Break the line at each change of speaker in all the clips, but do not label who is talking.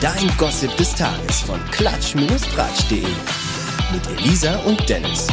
Dein Gossip des Tages von klatsch-tratsch.de. Mit Elisa und Dennis.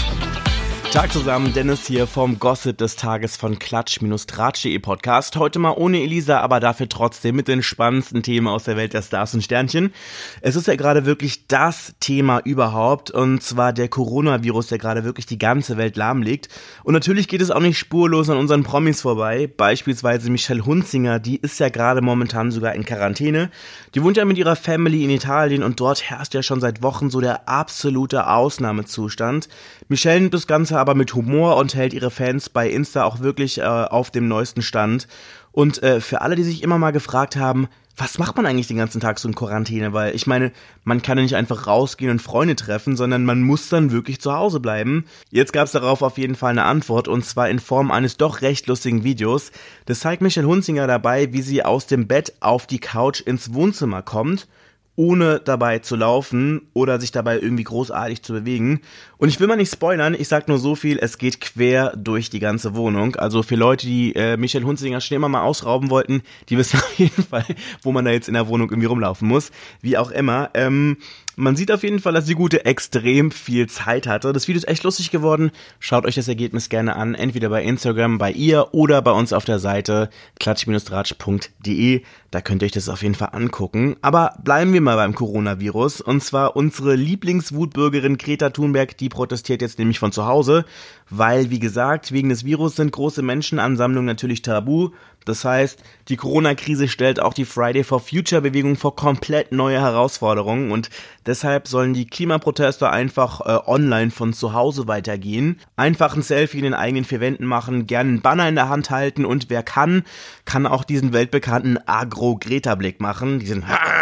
Tag zusammen, Dennis hier vom Gossip des Tages von Klatsch-Tratsch.de Podcast. Heute mal ohne Elisa, aber dafür trotzdem mit den spannendsten Themen aus der Welt der Stars und Sternchen. Es ist ja gerade wirklich das Thema überhaupt und zwar der Coronavirus, der gerade wirklich die ganze Welt lahmlegt. Und natürlich geht es auch nicht spurlos an unseren Promis vorbei. Beispielsweise Michelle Hunzinger, die ist ja gerade momentan sogar in Quarantäne. Die wohnt ja mit ihrer Family in Italien und dort herrscht ja schon seit Wochen so der absolute Ausnahmezustand. Michelle nimmt das Ganze aber mit Humor und hält ihre Fans bei Insta auch wirklich äh, auf dem neuesten Stand. Und äh, für alle, die sich immer mal gefragt haben, was macht man eigentlich den ganzen Tag so in Quarantäne? Weil ich meine, man kann ja nicht einfach rausgehen und Freunde treffen, sondern man muss dann wirklich zu Hause bleiben. Jetzt gab es darauf auf jeden Fall eine Antwort und zwar in Form eines doch recht lustigen Videos. Das zeigt Michelle Hunzinger dabei, wie sie aus dem Bett auf die Couch ins Wohnzimmer kommt ohne dabei zu laufen oder sich dabei irgendwie großartig zu bewegen. Und ich will mal nicht spoilern, ich sag nur so viel, es geht quer durch die ganze Wohnung. Also für Leute, die äh, Michelle Hunzinger schon immer mal ausrauben wollten, die wissen auf jeden Fall, wo man da jetzt in der Wohnung irgendwie rumlaufen muss. Wie auch immer. Ähm, man sieht auf jeden Fall, dass die Gute extrem viel Zeit hatte. Das Video ist echt lustig geworden. Schaut euch das Ergebnis gerne an, entweder bei Instagram, bei ihr oder bei uns auf der Seite klatsch-ratsch.de. Da könnt ihr euch das auf jeden Fall angucken. Aber bleiben wir mal beim Coronavirus. Und zwar unsere Lieblingswutbürgerin Greta Thunberg, die protestiert jetzt nämlich von zu Hause, weil, wie gesagt, wegen des Virus sind große Menschenansammlungen natürlich tabu. Das heißt, die Corona-Krise stellt auch die Friday for Future Bewegung vor komplett neue Herausforderungen und deshalb sollen die Klimaproteste einfach äh, online von zu Hause weitergehen. Einfach ein Selfie in den eigenen vier Wänden machen, gerne einen Banner in der Hand halten und wer kann, kann auch diesen weltbekannten Agro-Greta-Blick machen. Diesen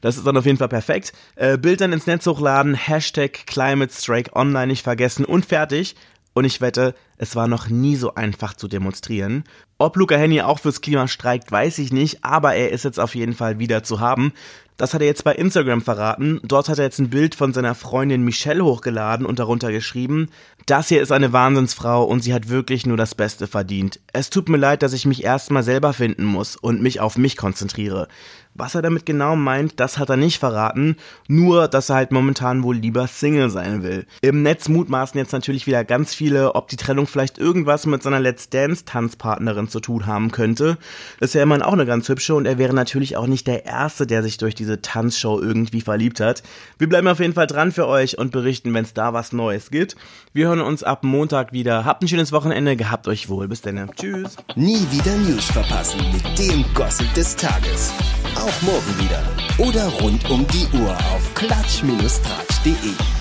das ist dann auf jeden Fall perfekt. Äh, Bild dann ins Netz hochladen, Hashtag Climate Strike Online nicht vergessen und fertig. Und ich wette, es war noch nie so einfach zu demonstrieren. Ob Luca Henny auch fürs Klima streikt, weiß ich nicht, aber er ist jetzt auf jeden Fall wieder zu haben. Das hat er jetzt bei Instagram verraten. Dort hat er jetzt ein Bild von seiner Freundin Michelle hochgeladen und darunter geschrieben, das hier ist eine Wahnsinnsfrau und sie hat wirklich nur das Beste verdient. Es tut mir leid, dass ich mich erstmal selber finden muss und mich auf mich konzentriere. Was er damit genau meint, das hat er nicht verraten, nur dass er halt momentan wohl lieber Single sein will. Im Netz mutmaßen jetzt natürlich wieder ganz viele, ob die Trennung vielleicht irgendwas mit seiner Let's Dance Tanzpartnerin zu tun haben könnte. Ist ja immerhin auch eine ganz hübsche und er wäre natürlich auch nicht der Erste, der sich durch diese Tanzshow irgendwie verliebt hat. Wir bleiben auf jeden Fall dran für euch und berichten, wenn es da was Neues gibt. Wir hören uns ab Montag wieder. Habt ein schönes Wochenende, gehabt euch wohl. Bis dann. Tschüss.
Nie wieder News verpassen mit dem Gossip des Tages. Auch morgen wieder. Oder rund um die Uhr auf klatsch-tratsch.de.